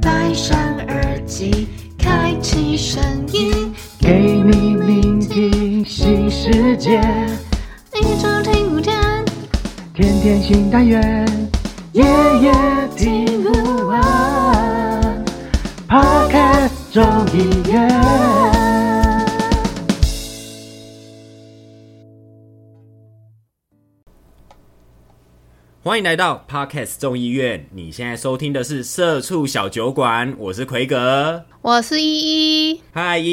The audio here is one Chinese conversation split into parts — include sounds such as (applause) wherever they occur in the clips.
戴上耳机，开启声音，给你聆听新世界，一周听五天。天天新单元，夜夜听不完。Podcast 众议院。欢迎来到 Podcast 众议院，你现在收听的是社畜小酒馆，我是奎格。我是依依，嗨，依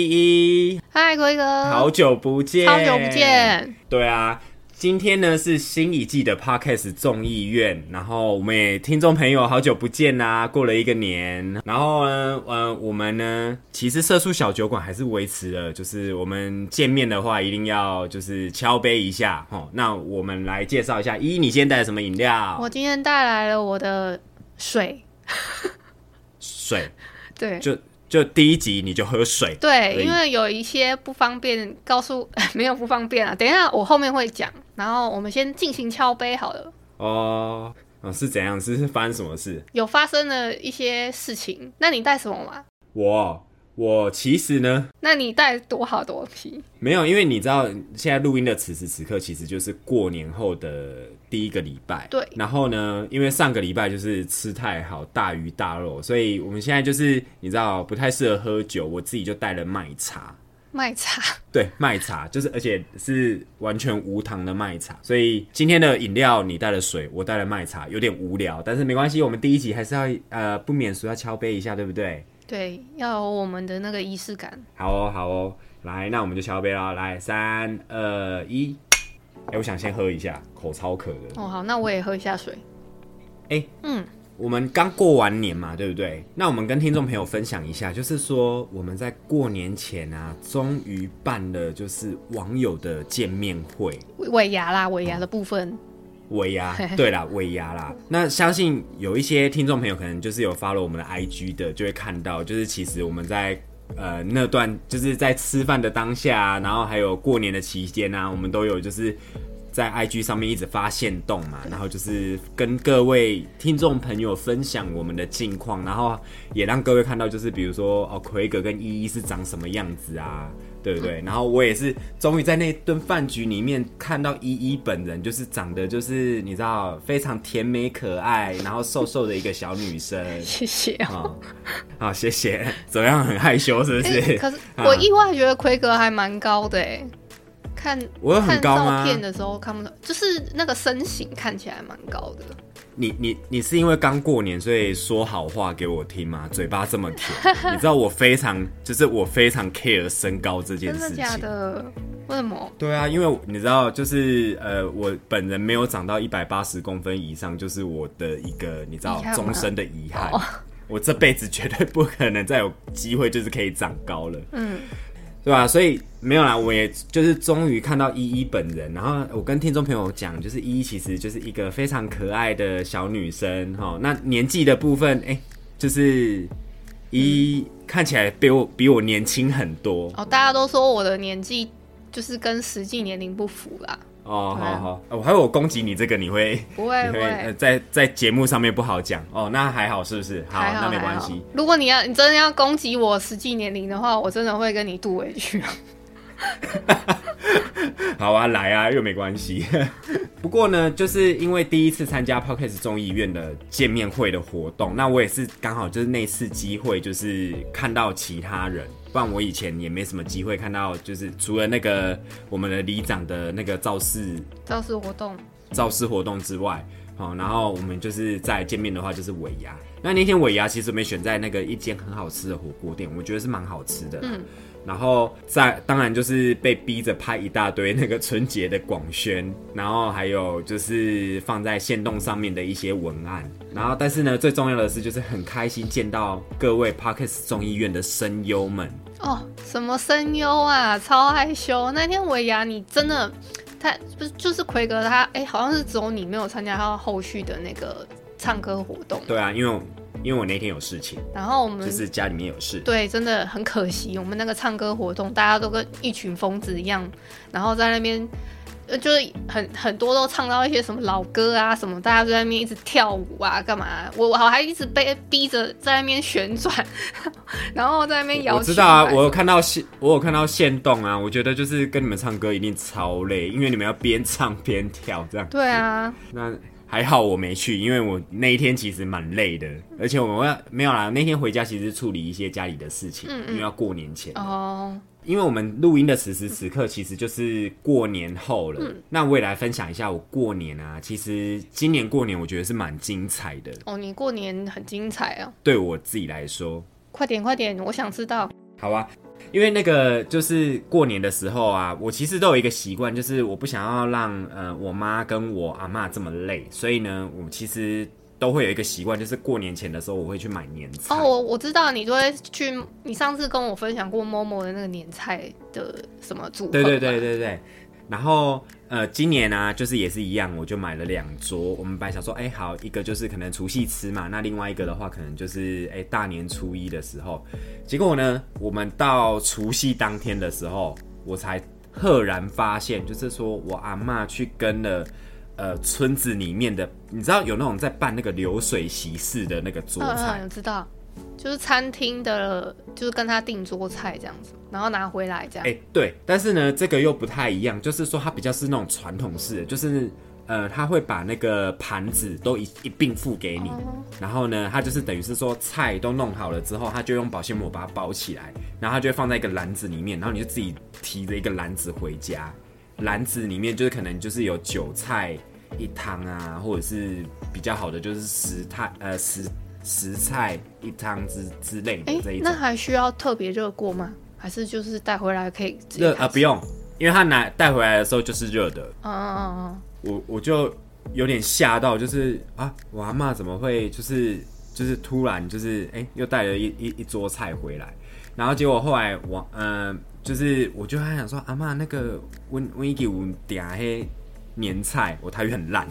依，嗨，奎哥，好久不见，好久不。见。对啊，今天呢是新一季的 Podcast 众议院，然后我们也听众朋友好久不见啦，过了一个年，然后呢，呃，我们呢，其实社畜小酒馆还是维持了，就是我们见面的话一定要就是敲杯一下哦。那我们来介绍一下，依依，你今天带了什么饮料？我今天带来了我的水，水，(laughs) 对。就就第一集你就喝水，对，因为有一些不方便，告诉 (laughs) 没有不方便啊。等一下，我后面会讲。然后我们先进行敲杯好了。哦，哦是怎样？是是发生什么事？有发生了一些事情，那你带什么吗？我我其实呢那你带多好东西？没有，因为你知道现在录音的此时此刻其实就是过年后的第一个礼拜。对然后呢，因为上个礼拜就是吃太好，大鱼大肉，所以我们现在就是你知道不太适合喝酒，我自己就带了麦茶。麦茶。(laughs) 对，麦茶就是，而且是完全无糖的麦茶，所以今天的饮料你带了水，我带了麦茶，有点无聊，但是没关系，我们第一集还是要呃不免俗要敲杯一下，对不对？对，要有我们的那个仪式感。好哦，好哦，来，那我们就敲杯啦，来，三二一，哎、我想先喝一下，口超渴的。哦，好，那我也喝一下水。哎嗯，我们刚过完年嘛，对不对？那我们跟听众朋友分享一下，就是说我们在过年前啊，终于办了就是网友的见面会。尾牙啦，尾牙的部分。尾牙，对啦，尾牙啦。那相信有一些听众朋友可能就是有 follow 我们的 IG 的，就会看到，就是其实我们在呃那段就是在吃饭的当下啊、然后还有过年的期间啊，我们都有就是在 IG 上面一直发现动嘛，然后就是跟各位听众朋友分享我们的近况，然后也让各位看到，就是比如说哦，奎哥跟依依是长什么样子啊。对不对？然后我也是终于在那顿饭局里面看到依依本人，就是长得就是你知道非常甜美可爱，然后瘦瘦的一个小女生。谢谢哦。好，好，谢谢。怎么样？很害羞是不是？欸可是啊我意外觉得奎哥还蛮高的哎，看我有很看高吗照片的时候看不到，就是那个身形看起来蛮高的。你你你是因为刚过年，所以说好话给我听吗？嘴巴这么甜，(laughs) 你知道我非常就是我非常 care 身高这件事情。真的假的？为什么？对啊，因为你知道，就是呃，我本人没有长到一百八十公分以上，就是我的一个你知道终身的遗憾。哦 (laughs) 我这辈子绝对不可能再有机会，就是可以长高了，嗯，对吧、所以没有啦，我也就是终于看到依依本人，然后我跟听众朋友讲，就是依依其实就是一个非常可爱的小女生哈。那年纪的部分，哎、就是依依看起来比我比我年轻很多，哦，大家都说我的年纪就是跟实际年龄不符啦。哦，好好，我还有我攻击你这个，你会 (laughs) 不会不你会呃，在在节目上面不好讲哦，那还好是不是？好，那没关系。如果你要你真的要攻击我实际年龄的话，我真的会跟你度回去。(laughs) 好啊，来啊，又没关系。(laughs) 不过呢，就是因为第一次参加 Podcast 众议院的见面会的活动，那我也是刚好就是那次机会，就是看到其他人，不然我以前也没什么机会看到，就是除了那个我们的里长的那个造势造势活动，造势活动之外，好，然后我们就是再见面的话就是尾牙。那那天尾牙其实我们选在那个一间很好吃的火锅店，我觉得是蛮好吃的。嗯，然后在当然就是被逼着拍一大堆那个春节的广宣，然后还有就是放在线动上面的一些文案，然后但是呢，最重要的是就是很开心见到各位 Parkes 众议院的声优们。哦，什么声优啊，超害羞。那天尾牙你真的，他不是就是奎格他，哎、好像是只有你没有参加他后续的那个唱歌活动。对啊，因为我因为我那天有事情，然后我们就是家里面有事。对，真的很可惜，我们那个唱歌活动，大家都跟一群疯子一样，然后在那边呃就是很很多都唱到一些什么老歌啊，什么大家都在那边一直跳舞啊，干嘛？我我还一直被逼着在那边旋转，(laughs) 然后在那边摇。我知道啊，我有看到线，我有看到线动啊。我觉得就是跟你们唱歌一定超累，因为你们要边唱边跳这样。对啊，那还好我没去，因为我那一天其实蛮累的，而且我要没有啦。那天回家其实处理一些家里的事情，因为要过年前。哦，因为我们录音的此时此刻，其实就是过年后了。那我也来分享一下我过年啊，其实今年过年我觉得是蛮精彩的。哦，你过年很精彩啊。对我自己来说，快点快点，我想知道。好啊，因为那个就是过年的时候啊，我其实都有一个习惯，就是我不想要让呃我妈跟我阿妈这么累，所以呢，我其实都会有一个习惯，就是过年前的时候我会去买年菜。哦，我我知道你都会去，你上次跟我分享过 Momo 的那个年菜的什么组合。对对对对对。然后呃，今年呢、就是也是一样，我就买了两桌。我们本来想说，哎、好，一个就是可能除夕吃嘛，那另外一个的话，可能就是哎、大年初一的时候。结果呢，我们到除夕当天的时候，我才赫然发现，就是说我阿妈去跟了。呃，村子里面的，你知道有那种在办那个流水席式的那个桌嗯菜，嗯，我知道，就是餐厅的，就是跟他订桌菜这样子，然后拿回来这样。哎、对，但是呢，这个又不太一样，就是说它比较是那种传统式的，就是呃，他会把那个盘子都一一并付给你，然后呢，他就是等于是说菜都弄好了之后，他就用保鲜膜把它包起来，然后他就会放在一个篮子里面，然后你就自己提着一个篮子回家，篮子里面就是可能就是有韭菜一汤啊，或者是比较好的就是十菜呃十十菜一汤之之类的哎、这一种那。还需要特别热过吗？还是就是带回来可以热啊、不。用，因为他拿带回来的时候就是热的，嗯嗯嗯我我就有点吓到，就是啊，我阿妈怎么会就是就是突然就是哎、又带了一一一桌菜回来，然后结果后来我嗯、就是我就还想说阿妈那个温温一给我点黑年菜，我台语很烂，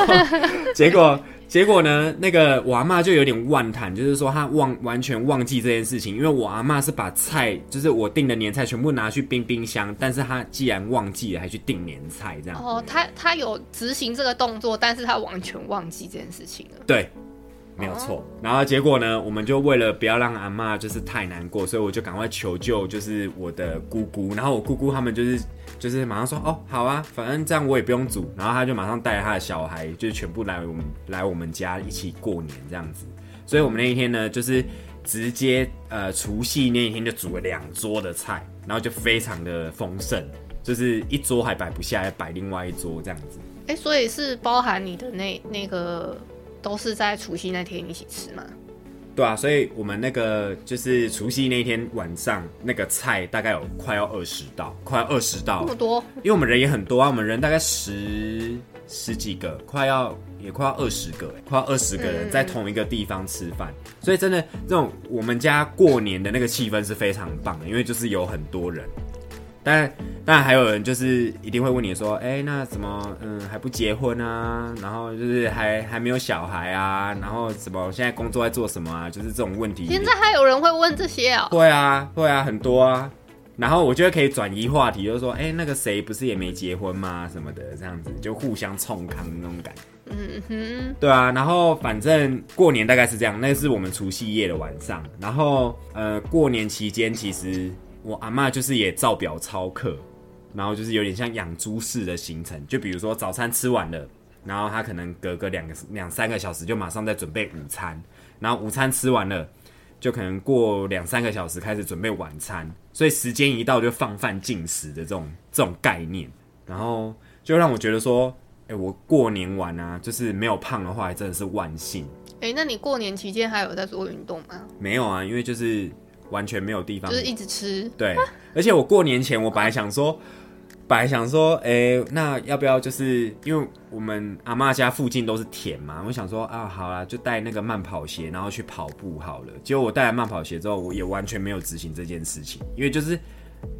(laughs) 结果。结果呢，那个我阿妈就有点忘谈，就是说她忘完全忘记这件事情，因为我阿妈是把菜，就是我订的年菜全部拿去冰冰箱，但是她既然忘记了，还去订年菜这样。嗯。哦，她她有执行这个动作，但是她完全忘记这件事情了。对，没有错。然后结果呢，我们就为了不要让阿妈就是太难过，所以我就赶快求救，就是我的姑姑。然后我姑姑他们就是就是马上说，哦，好啊，反正这样我也不用煮。然后他就马上带着他的小孩，就是全部来我们来我们家一起过年这样子。所以我们那一天呢，就是直接呃除夕那一天就煮了两桌的菜，然后就非常的丰盛，就是一桌还摆不下，要摆另外一桌这样子。哎、所以是包含你的那那个都是在除夕那天一起吃吗？对啊，所以我们那个就是除夕那天晚上，那个菜大概有快要二十道，快要二十道那么，多，因为我们人也很多啊，我们人大概十十几个，快要也快要二十个，快要二十个人在同一个地方吃饭，所以真的这种我们家过年的那个气氛是非常棒的，因为就是有很多人。当然，当然还有人就是一定会问你说，哎、那什么，嗯，还不结婚啊？然后就是还还没有小孩啊？然后什么现在工作在做什么啊？就是这种问题。现在还有人会问这些啊、会啊，会啊，很多啊。然后我觉得可以转移话题，就是说，哎、那个谁不是也没结婚吗？什么的，这样子就互相冲康那种感觉。嗯哼，对啊，然后反正过年大概是这样，那是我们除夕夜的晚上。然后呃，过年期间其实我阿妈就是也照表操课，然后就是有点像养猪式的行程，就比如说早餐吃完了，然后她可能隔个两个两三个小时就马上在准备午餐，然后午餐吃完了。就可能过两三个小时开始准备晚餐，所以时间一到就放饭进食的这种这种概念，然后就让我觉得说，哎、我过年完啊，就是没有胖的话，还真的是万幸。哎、那你过年期间还有在做运动吗？没有啊，因为就是完全没有地方就是一直吃，对，而且我过年前我本来想说，本来想说，哎、那要不要就是因为我们阿妈家附近都是田嘛，我想说啊，好啦，就带那个慢跑鞋，然后去跑步好了。结果我带了慢跑鞋之后，我也完全没有执行这件事情，因为就是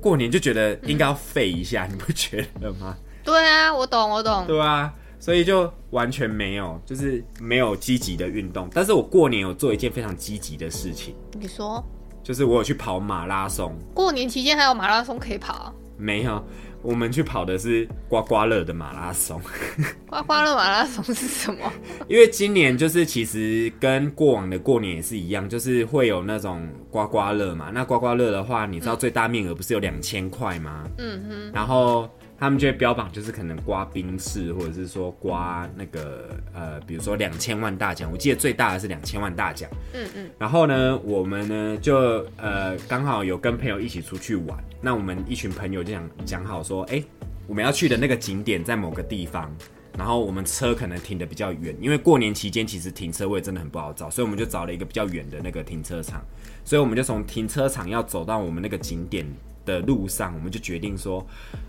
过年就觉得应该要废一下，你不觉得吗？对啊，我懂，我懂。对啊，所以就完全没有，就是没有积极的运动。但是我过年有做一件非常积极的事情，你说就是我有去跑马拉松。过年期间还有马拉松可以跑啊？没有，我们去跑的是刮刮乐的马拉松，(laughs) (laughs) 刮刮乐马拉松是什么？因为今年就是其实跟过往的过年也是一样，就是会有那种刮刮乐嘛。那刮刮乐的话，你知道最大面额不是有两千块吗？嗯哼。然后他们就会标榜就是可能刮冰室，或者是说刮那个呃，比如说两千万大奖。我记得最大的是两千万大奖。嗯嗯。然后呢，我们呢就呃刚好有跟朋友一起出去玩。那我们一群朋友就讲讲好说，哎，我们要去的那个景点在某个地方，然后我们车可能停的比较远，因为过年期间其实停车位真的很不好找，所以我们就找了一个比较远的那个停车场，所以我们就从停车场要走到我们那个景点的路上，我们就决定说，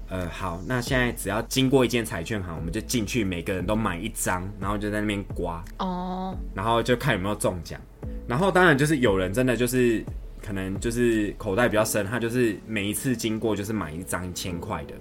呃，好，那现在只要经过一间彩券行，我们就进去，每个人都买一张，然后就在那边刮哦，然后就看有没有中奖，然后当然就是有人真的就是。可能就是口袋比较深，他就是每一次经过就是买一张一千块的。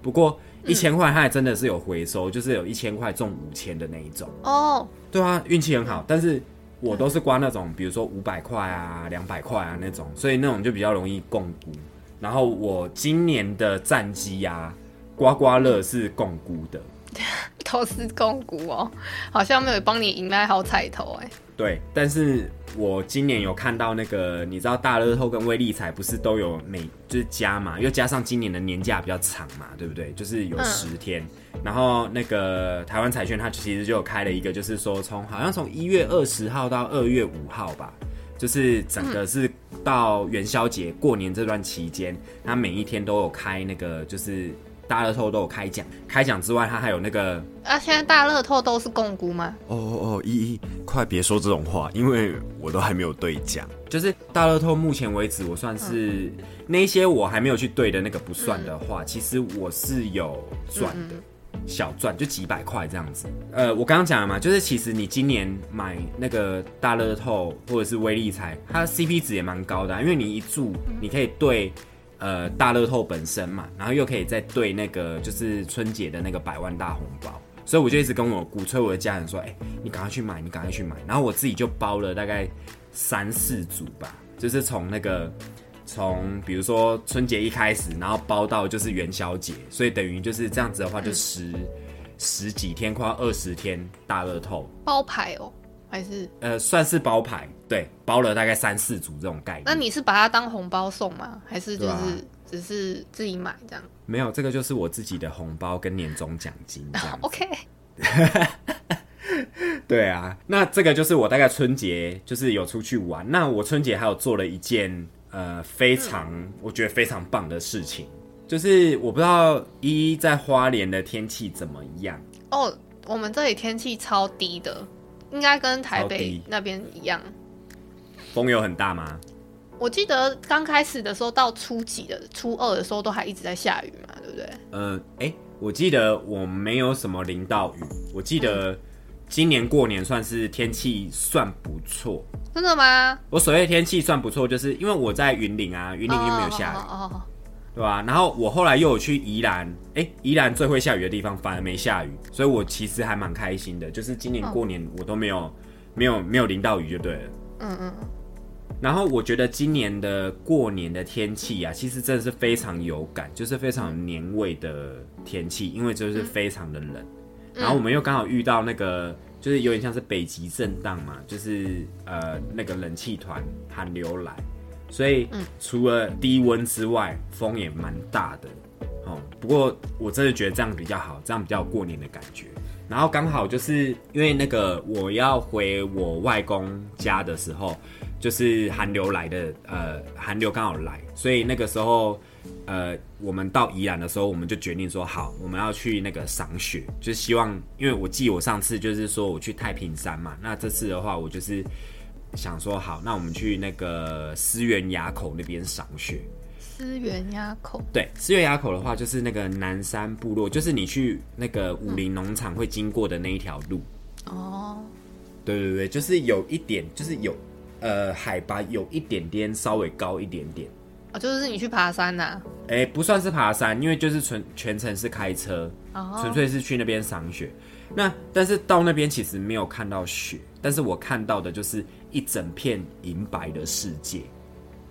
不过一千块他还真的是有回收，就是有一千块中五千的那一种。哦，对啊，运气很好。但是我都是刮那种，比如说五百块啊、两百块啊那种，所以那种就比较容易共估。然后我今年的战绩呀，刮刮乐是共估的，(laughs) 都是共估哦，好像没有帮你赢来好彩头哎。对，但是我今年有看到那个，你知道大乐透跟威力彩不是都有每就是加嘛，又加上今年的年假比较长嘛，对不对？就是有十天，然后那个台湾彩券它其实就有开了一个，就是说从好像从一月二十号到二月五号吧，就是整个是到元宵节过年这段期间，他每一天都有开那个就是。大乐透都有开奖，开奖之外，它还有那个啊，现在大乐透都是共估吗？哦哦哦，依依，快别说这种话，因为我都还没有兑奖。就是大乐透目前为止，我算是那些我还没有去兑的那个不算的话，其实我是有赚的，小赚就几百块这样子。呃，我刚刚讲了嘛，就是其实你今年买那个大乐透或者是威力财，它 CP 值也蛮高的，因为你一注你可以兑。呃，大乐透本身嘛，然后又可以再兑那个就是春节的那个百万大红包，所以我就一直跟我鼓吹我的家人说，哎，你赶快去买，你赶快去买。然后我自己就包了大概三四组吧，就是从那个从比如说春节一开始，然后包到就是元宵节，所以等于就是这样子的话，就十十几天，快二十天大乐透包牌哦。还是呃，算是包牌，对，包了大概三四组这种概念。那你是把它当红包送吗？还是就是只是自己买这样？没有，这个就是我自己的红包跟年终奖金这样。(laughs) OK。(laughs) 对啊，那这个就是我大概春节就是有出去玩。那我春节还有做了一件呃非常我觉得非常棒的事情，就是我不知道一在花莲的天气怎么样哦。我们这里天气超低的。应该跟台北那边一样，风有很大吗？我记得刚开始的时候，到初几的初二的时候，都还一直在下雨嘛，对不对？呃，哎，我记得我没有什么淋到雨。我记得今年过年算是天气算不错，真的吗？我所谓天气算不错，就是因为我在云岭啊，云岭又没有下雨。对吧？然后我后来又有去宜兰，哎，宜兰最会下雨的地方反而没下雨，所以我其实还蛮开心的。就是今年过年我都没有没有没有淋到雨就对了。嗯嗯。然后我觉得今年的过年的天气啊，其实真的是非常有感，就是非常有年味的天气，因为就是非常的冷。然后我们又刚好遇到那个，就是有点像是北极震荡嘛，就是呃那个冷气团寒流来。所以，除了低温之外，风也蛮大的，哦。不过我真的觉得这样比较好，这样比较过年的感觉。然后刚好就是因为那个我要回我外公家的时候，就是寒流来的，呃，寒流刚好来，所以那个时候，呃，我们到宜兰的时候，我们就决定说好，我们要去那个赏雪，就是希望，因为我记我上次就是说我去太平山嘛，那这次的话，我就是。想说好，那我们去那个思源垭口那边赏雪。思源垭口，对，思源垭口的话，就是那个南山部落，就是你去那个武林农场会经过的那一条路。哦，对对对，就是有一点，就是有呃海拔有一点点稍微高一点点。啊，就是你去爬山呐？哎，不算是爬山，因为就是纯全程是开车，纯粹是去那边赏雪。那但是到那边其实没有看到雪，但是我看到的就是一整片银白的世界，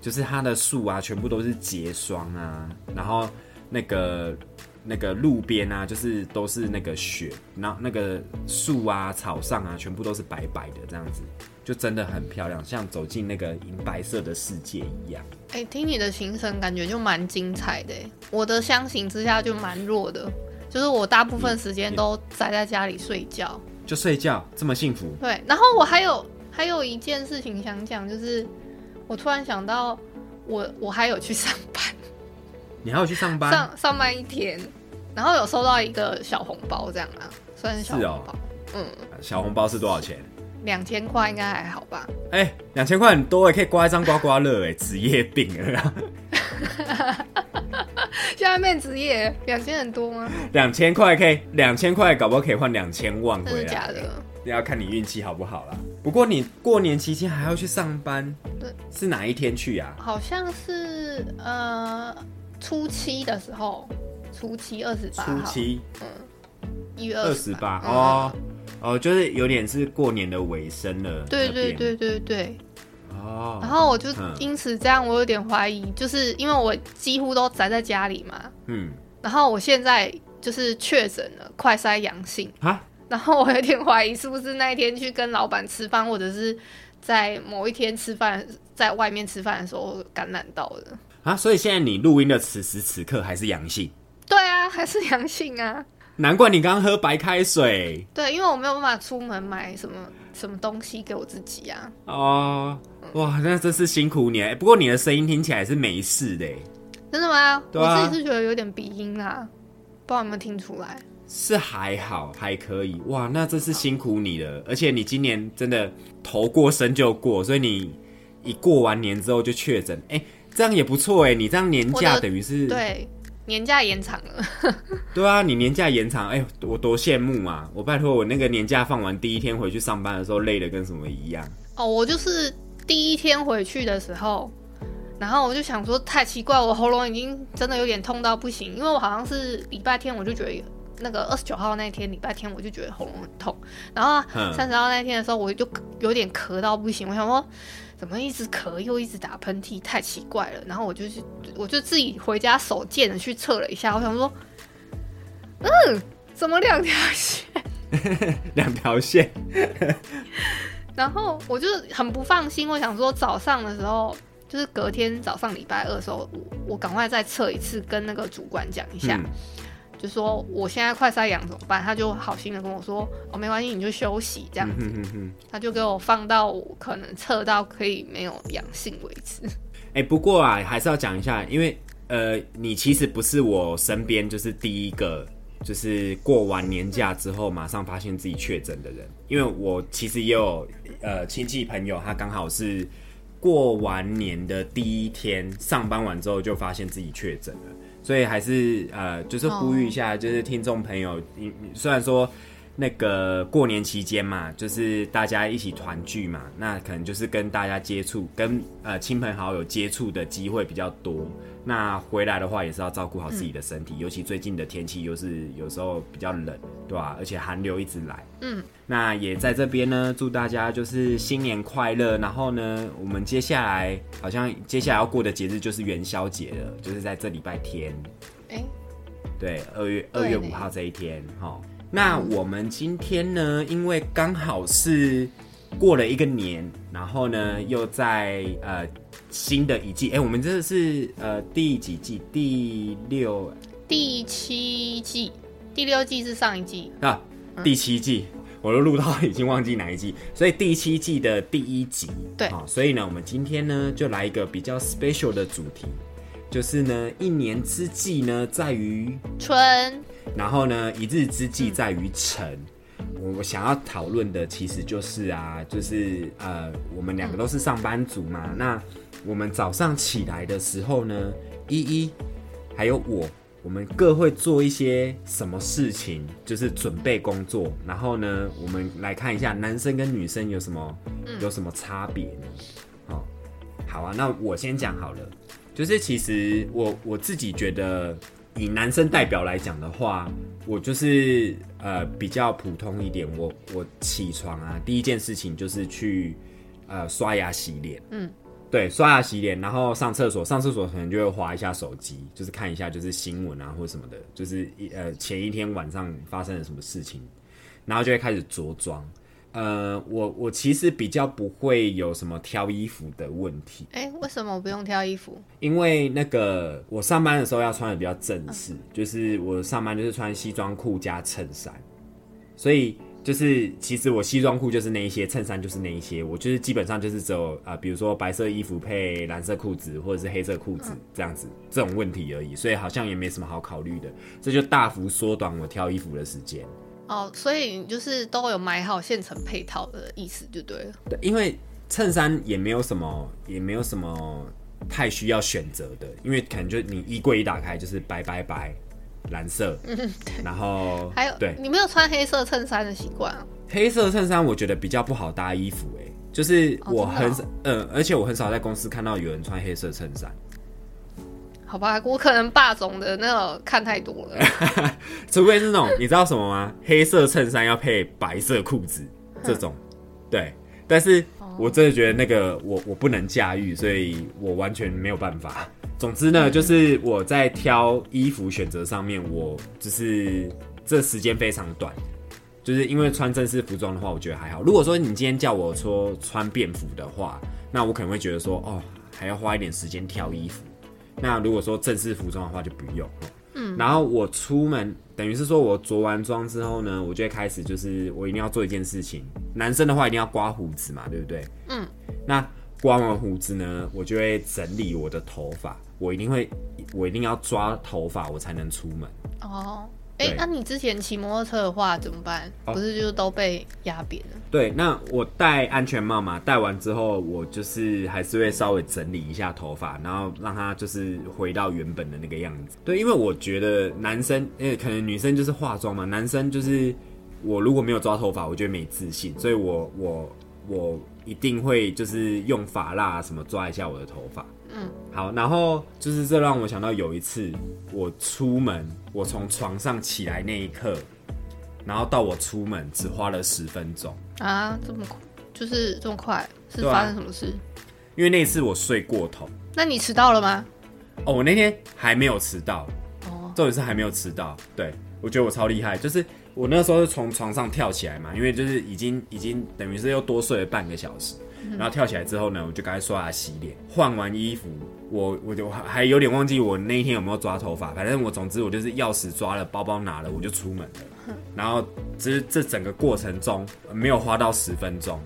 就是它的树啊全部都是结霜啊，然后那个那个路边啊，就是都是那个雪，然后那个树啊、草上啊，全部都是白白的，这样子就真的很漂亮，像走进那个银白色的世界一样。哎、听你的行程感觉就蛮精彩的欸。我的相形之下就蛮弱的，就是我大部分时间都宅在家里睡觉。就睡觉这么幸福，对，然后我还有还有一件事情想讲，就是我突然想到我，我还有去上班，你还有去上班？上上班一天，然后有收到一个小红包，这样啊，算是小红包，嗯，小红包是多少钱？两千块应该还好吧？哎、两千块很多哎，可以刮一张刮刮乐哎，职业病了。现在变职业两千很多吗？两千块可以，两千块搞不好可以换两千万真回来。的假的？要看你运气好不好啦。不过你过年期间还要去上班，对，是哪一天去啊？好像是呃初七的时候，初七二十八初七，嗯一月二二十八嗯哦哦，就是有点是过年的尾声了。对对对对对，哦，然后我就嗯因此这样，我有点怀疑，就是因为我几乎都宅在家里嘛，嗯然后我现在就是确诊了快筛阳性，啊，(laughs) 然后我有点怀疑是不是那一天去跟老板吃饭，或者是在某一天吃饭，在外面吃饭的时候感染到的。啊，所以现在你录音的此时此刻还是阳性，对啊，还是阳性啊。难怪你刚刚喝白开水对，因为我没有办法出门买什么什么东西给我自己啊。哦。哇，那真是辛苦你了。不过你的声音听起来是没事的耶，真的吗？对啊我自己是觉得有点鼻音啦，不知道有没有听出来。是还好，还可以。哇，那真是辛苦你了。而且你今年真的头过身就过，所以你一过完年之后就确诊，哎、这样也不错哎。你这样年假等于是对，年假延长了。(laughs) 对啊，你年假延长，哎、我多羡慕啊！我拜托，我那个年假放完第一天回去上班的时候，累的跟什么一样。哦，我就是第一天回去的时候，然后我就想说，太奇怪，我喉咙已经真的有点痛到不行，因为我好像是礼拜天我就觉得那个二十九号那天礼拜天我就觉得喉咙很痛，然后嗯三十号那天的时候我就有点咳到不行，我想说。怎么一直咳又一直打喷嚏，太奇怪了。然后我就去，我就自己回家手贱的去测了一下，我想说，嗯，怎么两条线？(laughs) 两条线，然后我就很不放心，我想说早上的时候，就是隔天早上礼拜二的时候，我我赶快再测一次，跟那个主管讲一下，嗯，就说我现在快晒阳怎么办？他就好心的跟我说，哦，没关系，你就休息这样子。嗯哼哼哼。他就给我放到我可能测到可以没有阳性为止。(laughs) 哎、不过啊，还是要讲一下，因为呃，你其实不是我身边就是第一个，就是过完年假之后马上发现自己确诊的人。因为我其实也有呃亲戚朋友，他刚好是过完年的第一天上班完之后就发现自己确诊了，所以还是呃，就是呼吁一下，就是听众朋友，你你虽然说。那个过年期间嘛，就是大家一起团聚嘛，那可能就是跟大家接触，跟呃亲朋好友接触的机会比较多。那回来的话，也是要照顾好自己的身体，尤其最近的天气又是有时候比较冷，对吧、而且寒流一直来。嗯，那也在这边呢，祝大家就是新年快乐。然后呢，我们接下来好像接下来要过的节日就是元宵节了，就是在这礼拜天。哎、对，二月二月五号这一天，哈。那我们今天呢，因为刚好是过了一个年，然后呢又在呃新的一季，哎、我们这是呃第几季？第六第七季、第六季是上一季，啊，第七季。我都录到已经忘记哪一季，所以第七季的第一集，对。啊，所以呢，我们今天呢就来一个比较 special 的主题，就是呢一年之计呢在于春然后呢，一日之计在于晨。我我想要讨论的其实就是啊，就是呃，我们两个都是上班族嘛。那我们早上起来的时候呢，依依还有我，我们各会做一些什么事情，就是准备工作。然后呢，我们来看一下男生跟女生有什么、有什么差别呢？好，好啊，那我先讲好了。就是其实我我自己觉得，以男生代表来讲的话，我就是呃比较普通一点。我我起床啊，第一件事情就是去呃刷牙洗脸。嗯，对，刷牙洗脸，然后上厕所，上厕所可能就会划一下手机，就是看一下就是新闻啊或者什么的，就是一呃前一天晚上发生了什么事情，然后就会开始着装。呃，我我其实比较不会有什么挑衣服的问题，哎、为什么我不用挑衣服？因为那个我上班的时候要穿的比较正式，就是我上班就是穿西装裤加衬衫，所以就是其实我西装裤就是那一些，衬衫就是那一些，我就是基本上就是只有啊、呃比如说白色衣服配蓝色裤子或者是黑色裤子这样子这种问题而已，所以好像也没什么好考虑的，这就大幅缩短我挑衣服的时间。哦，所以你就是都有买好现成配套的意思就对了。对，因为衬衫也没有什么，也没有什么太需要选择的，因为可能就你衣柜一打开就是白白白蓝色，(laughs) 然后还有，对你没有穿黑色衬衫的习惯啊？黑色衬衫，我觉得比较不好搭衣服、欸，就是我很少，呃，而且我很少在公司看到有人穿黑色衬衫，好吧，我可能霸总的那个看太多了。(laughs) 除非是那种你知道什么吗？黑色衬衫要配白色裤子这种，对，但是我真的觉得那个我我不能驾驭，所以我完全没有办法。总之呢，就是我在挑衣服选择上面，我就是这时间非常短，就是因为穿正式服装的话，我觉得还好。如果说你今天叫我说穿便服的话，那我可能会觉得说，哦，还要花一点时间挑衣服。那如果说正式服装的话，就不用。嗯，然后我出门，等于是说我着完妆之后呢，我就会开始就是我一定要做一件事情。男生的话一定要刮胡子嘛，对不对？嗯。那刮完胡子呢，我就会整理我的头发，我一定会，我一定要抓头发，我才能出门。哦，哎、对那你之前骑摩托车的话怎么办？哦不是就都被压扁了？对，那我戴安全帽嘛，戴完之后，我就是还是会稍微整理一下头发，然后让它就是回到原本的那个样子。对，因为我觉得男生，因为可能女生就是化妆嘛，男生就是我如果没有抓头发，我觉得没自信，所以我我我一定会就是用发蜡什么抓一下我的头发。嗯，好，然后就是这让我想到有一次我出门，我从床上起来那一刻，然后到我出门只花了十分钟。啊，这么快，就是这么快，是发生什么事？因为那一次我睡过头那你迟到了吗？哦，我那天还没有迟到，哦，重点是还没有迟到。对我觉得我超厉害，就是我那时候是从床上跳起来嘛，因为就是已经已经等于是又多睡了半个小时，然后跳起来之后呢，我就赶快刷牙洗脸，换完衣服，我我就还还有点忘记我那一天有没有抓头发，反正我总之我就是钥匙抓了，包包拿了，我就出门了。(laughs) 然后这这整个过程中呃没有花到十分钟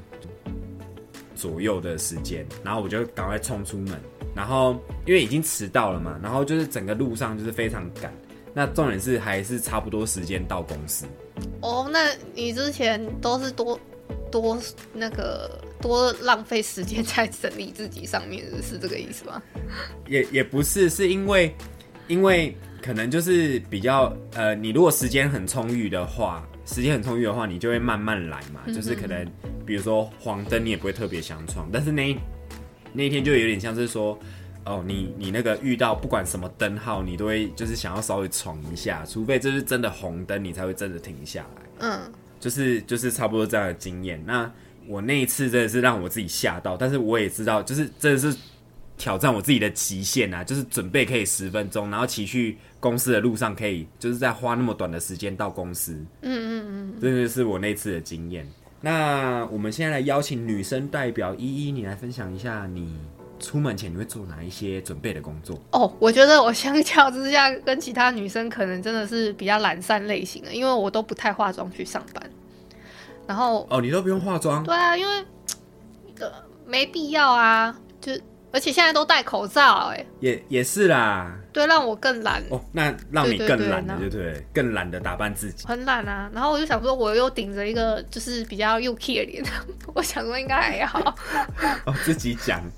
左右的时间，然后我就赶快冲出门，然后因为已经迟到了嘛，然后就是整个路上就是非常赶。那重点是还是差不多时间到公司，哦，那你之前都是多多那个多浪费时间在整理自己上面，是这个意思吗？也也不是，是因为因为可能就是比较呃，你如果时间很充裕的话，时间很充裕的话，你就会慢慢来嘛，就是可能比如说黄灯你也不会特别想闯，但是那那一天就有点像是说。哦，你你那个遇到不管什么灯号，你都会就是想要稍微闯一下，除非这是真的红灯，你才会真的停下来。嗯，就是就是差不多这样的经验。那我那一次真的是让我自己吓到，但是我也知道，就是真的是挑战我自己的极限啊！就是准备可以十分钟，然后骑去公司的路上可以，就是在花那么短的时间到公司。嗯嗯嗯，真的是我那次的经验。那我们现在来邀请女生代表依依，你来分享一下你出门前你会做哪一些准备的工作？哦，我觉得我相较之下跟其他女生可能真的是比较懒散类型的，因为我都不太化妆去上班。然后，哦，你都不用化妆，对啊，因为呃没必要啊，就而且现在都戴口罩、哎，也也是啦。对，让我更懒，哦，那让你更懒了，对不对？更懒得打扮自己。很懒啊。然后我就想说，我又顶着一个就是比较幼 key 的脸，(laughs) 我想说应该还好。(laughs) 哦，自己讲。(laughs)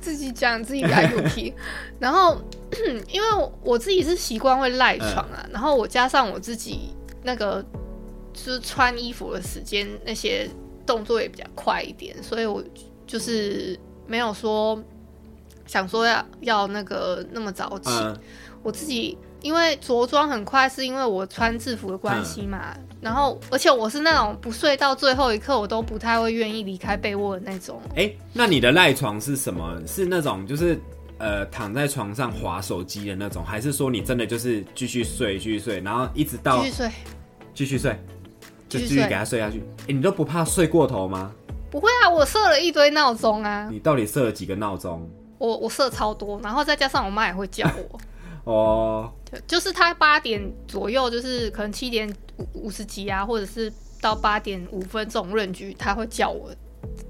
自己讲自己比较有皮，然后 (clears throat) 因为我我自己是习惯会赖床啊，然后我加上我自己那个就是穿衣服的时间那些动作也比较快一点，所以我就是没有说想说要要那个那么早起，嗯我自己因为着装很快，是因为我穿制服的关系嘛。然后，而且我是那种不睡到最后一刻，我都不太会愿意离开被窝的那种。哎，那你的赖床是什么？是那种就是呃躺在床上划手机的那种，还是说你真的就是继续睡，继续睡，然后一直到继续睡，继续睡，就继续睡继续给他睡下去？哎，你都不怕睡过头吗？不会啊，我设了一堆闹钟啊，你到底设了几个闹钟？我我设超多，然后再加上我妈也会叫我。(laughs) 哦，对，就是她八点左右，就是可能七点五五十几啊，或者是到八点五分这种论据，她会叫我，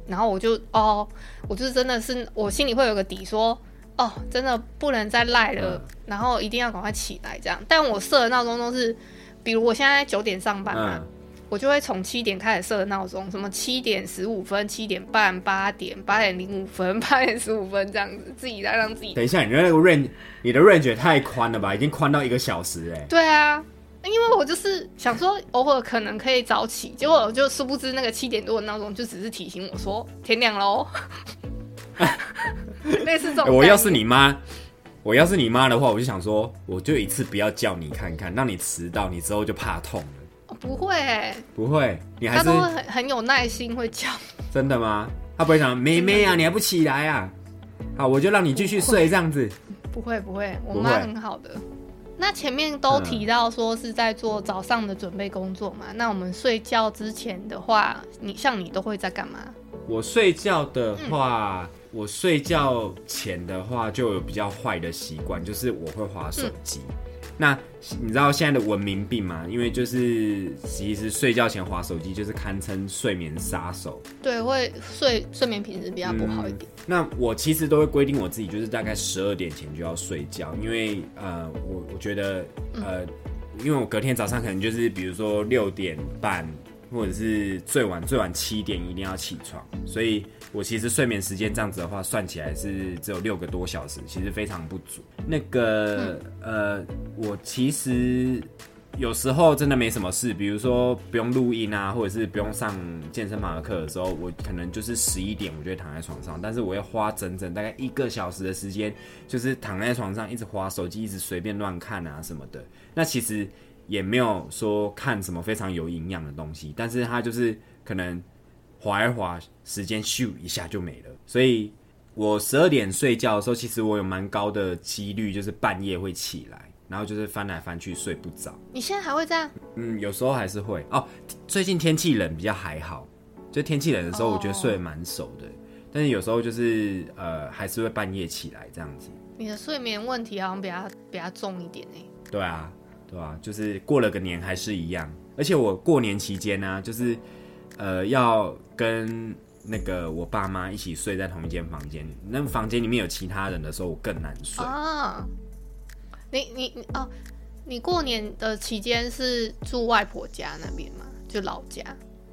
然后我就哦，我就是真的是我心里会有个底说，哦，真的不能再赖了，嗯然后一定要赶快起来这样。但我设的闹钟都是，比如我现在九点上班嘛，嗯，我就会从七点开始设闹钟，什么七点十五分、七点半、八点、八点零五分、(laughs) 八点十五分这样子，自己来让自己等一下，你的那个 range，你的 range 也太宽了吧？已经宽到一个小时哎。对啊，因为我就是想说，偶尔可能可以早起，结果我就殊不知那个七点多的闹钟就只是提醒我说天亮喽，(laughs) 类似这种、欸我要是，你妈，我要是你妈的话，我就想说，我就一次不要叫你看看，让你迟到，你之后就怕痛不会、欸，不会，你还是他都会很很有耐心会叫。真的吗？他不会想妹妹啊，你还不起来啊？好，我就让你继续睡这样子。不会不会，我妈很好的。那前面都提到说是在做早上的准备工作嘛，那我们睡觉之前的话，你像你都会在干嘛？我睡觉的话，我睡觉前的话就有比较坏的习惯，就是我会划手机。那你知道现在的文明病吗？因为就是其实睡觉前划手机就是堪称睡眠杀手。对，会睡睡眠品质比较不好一点。那我其实都会规定我自己，就是大概十二点前就要睡觉，因为呃，我我觉得呃，因为我隔天早上可能就是比如说六点半，或者是最晚最晚七点一定要起床，所以我其实睡眠时间这样子的话，算起来是只有六个多小时，其实非常不足。那个呃，我其实有时候真的没什么事，比如说不用录音啊，或者是不用上健身房的课的时候，我可能就是十一点我就会躺在床上，但是我要花整整大概一个小时的时间，就是躺在床上一直划手机，一直随便乱看啊什么的。那其实也没有说看什么非常有营养的东西，但是它就是可能划一划，时间咻一下就没了。所以我十二点睡觉的时候，其实我有蛮高的几率就是半夜会起来，然后就是翻来翻去睡不着。你现在还会这样？嗯，有时候还是会哦。最近天气冷比较还好，就天气冷的时候，哦我觉得睡得蛮熟的。但是有时候就是呃，还是会半夜起来这样子。你的睡眠问题好像比较比较重一点呢。对啊，对啊，就是过了个年还是一样。而且我过年期间呢、就是呃要跟那个我爸妈一起睡在同一间房间，那房间里面有其他人的时候，我更难睡。啊，你你你哦，你过年的期间是住外婆家那边吗？就老家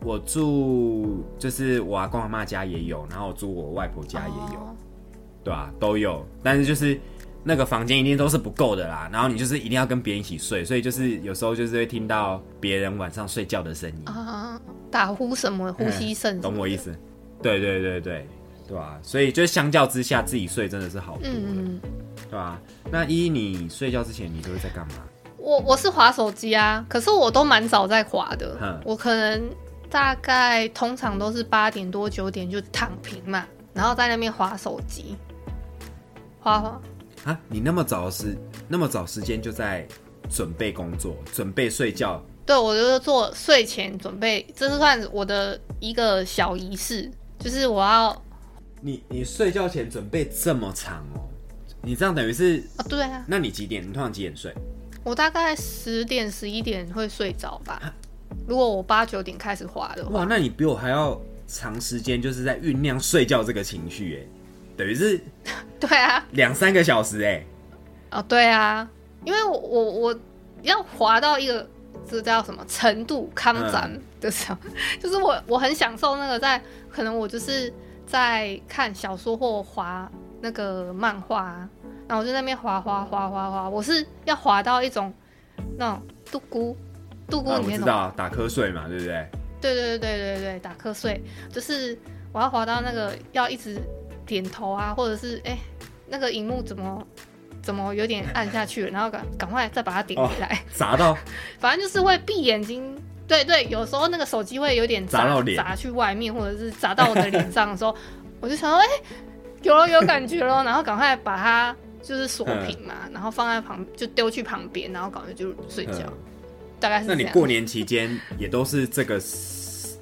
我住就是我阿公阿妈家也有，然后我住我外婆家也有。哦对啊，都有，但是就是那个房间一定都是不够的啦。然后你就是一定要跟别人一起睡，所以就是有时候就是会听到别人晚上睡觉的声音，啊，打呼什么，呼吸声，嗯懂我意？思？对对对对，对吧、所以就是相较之下，自己睡真的是好多了，嗯，对吧、那依你睡觉之前，你都是在干嘛？我我是滑手机啊，可是我都蛮早在滑的哼，我可能大概通常都是八点多九点就躺平嘛，然后在那边滑手机，滑滑。啊，你那么早时那么早时间就在准备工作，准备睡觉，对，我就是做睡前准备，这是算我的一个小仪式，就是我要你你睡觉前准备这么长哦？你这样等于是，啊，对啊，那你几点？你通常几点睡？我大概十点十一点会睡着吧。如果我八九点开始滑的话，哇，那你比我还要长时间，就是在酝酿睡觉这个情绪，哎，等于是 (laughs) 对啊，两三个小时，哎，哦对啊，因为我我我要滑到一个这叫什么程度康展的时候，(laughs) 就是我我很享受那个在可能我就是在看小说或滑那个漫画、啊，然后我就在那边滑滑滑滑滑，我是要滑到一种那种杜姑杜姑啊，里面那种。我知道，打瞌睡嘛，对不对？对对对对对对，打瞌睡。就是我要滑到那个要一直点头啊，或者是哎、那个荧幕怎么怎么有点暗下去了，然后赶赶快再把它点回来，砸到 (laughs) 反正就是会闭眼睛。对对，有时候那个手机会有点砸到脸砸去外面，或者是砸到我的脸上的时候，(laughs) 我就想说，哎、有了有感觉了，然后赶快把它就是锁屏嘛，然后放在旁就丢去旁边，然后赶快就睡觉，嗯大概是。那你过年期间也都是这个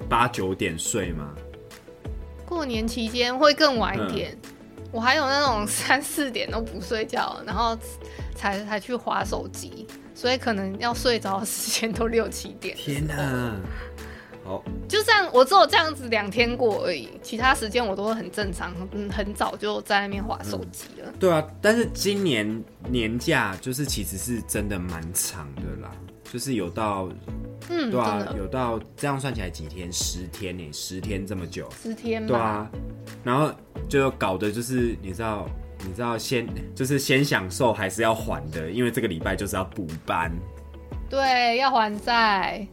八九点睡吗？过年期间会更晚嗯一点，我还有那种 (laughs) 三四点都不睡觉，然后才才去划手机，所以可能要睡着的时间都六七点。天哪！好，就这样，我只有这样子两天过而已，其他时间我都会很正常，嗯，很早就在那边划手机了。对啊，但是今年年假就是其实是真的蛮长的啦，就是有到嗯，对啊有到这样算起来几天？十天呢？十天这么久？十天吧。对啊，然后就搞的就是你知道，你知道先就是先享受还是要还的，因为这个礼拜就是要补班。对，要还债，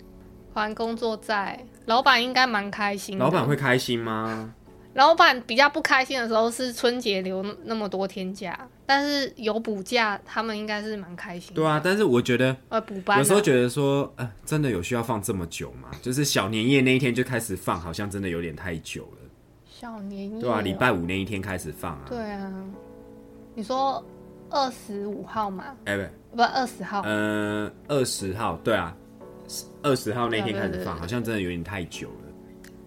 还工作债。老板应该蛮开心的。老板会开心吗？老板比较不开心的时候是春节留那么多天假，但是有补假，他们应该是蛮开心的。对啊，但是我觉得呃，补班啊、有时候觉得说，呃，真的有需要放这么久吗？就是小年夜那一天就开始放，好像真的有点太久了，小年夜对啊，哦礼拜五那一天开始放啊。对啊，你说二十五号嘛？哎、不，二十号。嗯，呃，二十号，对啊，二十号那天开始放，好像真的有点太久了。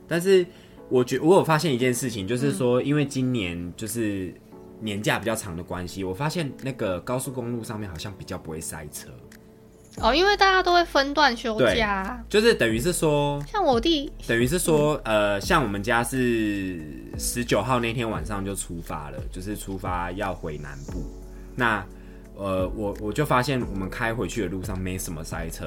但是我觉我有发现一件事情，就是说，因为今年就是年假比较长的关系，我发现那个高速公路上面好像比较不会塞车，哦，因为大家都会分段休假啊。就是等于是说，像我弟，等于是说，呃，像我们家是十九号那天晚上就出发了，就是出发要回南部。那呃，我我就发现我们开回去的路上没什么塞车，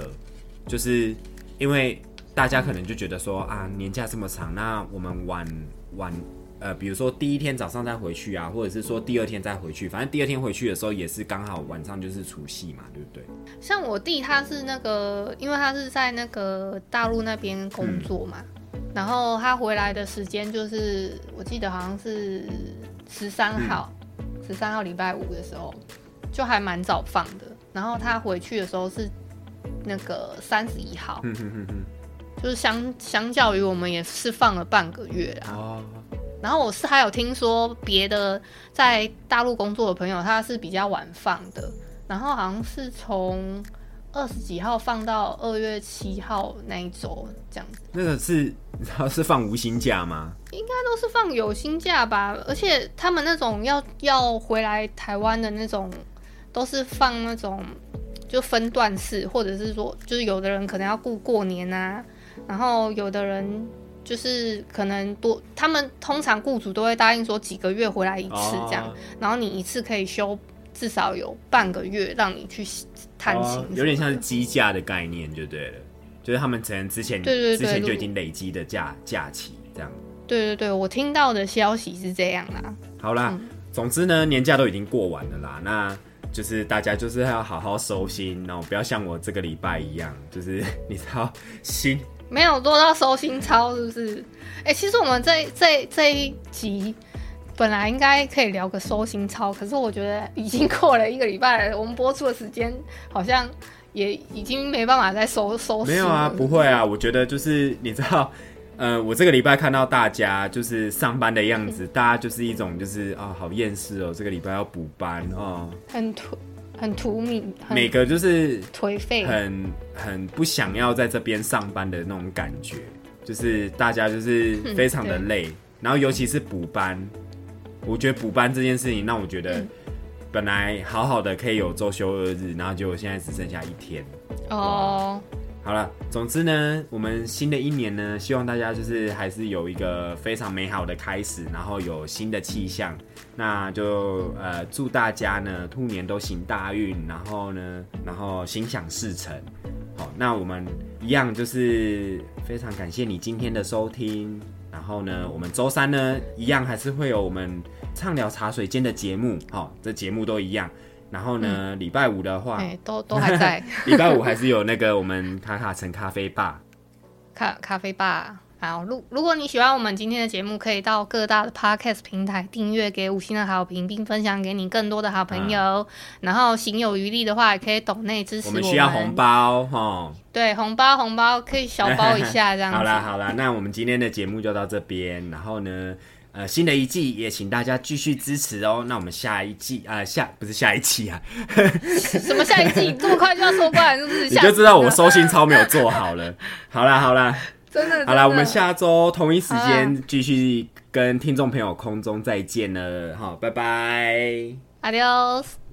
就是因为大家可能就觉得说啊，年假这么长，那我们晚晚呃，比如说第一天早上再回去啊，或者是说第二天再回去，反正第二天回去的时候也是刚好晚上就是除夕嘛，对不对？像我弟他是那个，因为他是在那个大陆那边工作嘛，然后他回来的时间就是我记得好像是十三号，十三、号礼拜五的时候，就还蛮早放的。然后他回去的时候是那个三十一号，嗯哼哼哼，就是相相较于我们也是放了半个月啊。哦，然后我是还有听说别的在大陆工作的朋友，他是比较晚放的，然后好像是从二十几号放到二月七号那一周这样子，那个是你知道是放无薪假吗？应该都是放有薪假吧？而且他们那种要要回来台湾的那种，都是放那种就分段式，或者是说，就是有的人可能要顾过年啊，然后有的人。就是可能多，他们通常雇主都会答应说几个月回来一次这样，哦然后你一次可以休至少有半个月，让你去探亲有点像是机假的概念就对了，就是他们可能之前对对对之前就已经累积的假假期这样。对对对，我听到的消息是这样啦。好啦，嗯总之呢，年假都已经过完了啦，那就是大家就是要好好收心，然后不要像我这个礼拜一样，就是 (laughs) 你知道心没有做到收心操，是不是？哎、其实我们这这这一集本来应该可以聊个收心操，可是我觉得已经过了一个礼拜了，我们播出的时间好像也已经没办法再收收心没有啊，不会啊，我觉得就是你知道。(laughs) 呃，我这个礼拜看到大家就是上班的样子，大家就是一种就是啊、好厌世哦，这个礼拜要补班哦，很土很土米，每个就是颓废。很很不想要在这边上班的那种感觉，就是大家就是非常的累，然后尤其是补班，我觉得补班这件事情让我觉得，本来好好的可以有周休二日，然后结果现在只剩下一天。哦，好了，总之呢，我们新的一年呢，希望大家就是还是有一个非常美好的开始，然后有新的气象。那就呃祝大家呢兔年都行大运，然后呢，然后心想事成。好，那我们一样就是非常感谢你今天的收听。然后呢，我们周三呢一样还是会有我们畅聊茶水间的节目，好、这节目都一样。然后呢，礼拜五的话，哎、都都还在 (laughs) 礼拜五还是有那个我们卡卡城咖啡吧，咖咖啡吧，好，如如果你喜欢我们今天的节目，可以到各大的 podcast 平台订阅，给五星的好评，并分享给你更多的好朋友。然后行有余力的话，也可以抖内支持我们。们需要红，包哈。对，红包红包可以小包一下这样子。(laughs) 好啦好啦，那我们今天的节目就到这边，然后呢，呃，新的一季也请大家继续支持哦。那我们下一季啊、呃下不是下一期啊，(laughs) 什么下一季 (laughs) 这么快就要收官了，是不是？你就知道我收心操没有做好了。好啦好啦真的好啦，我们下下周同一时间继续跟听众朋友空中再见了，好，拜拜。adios。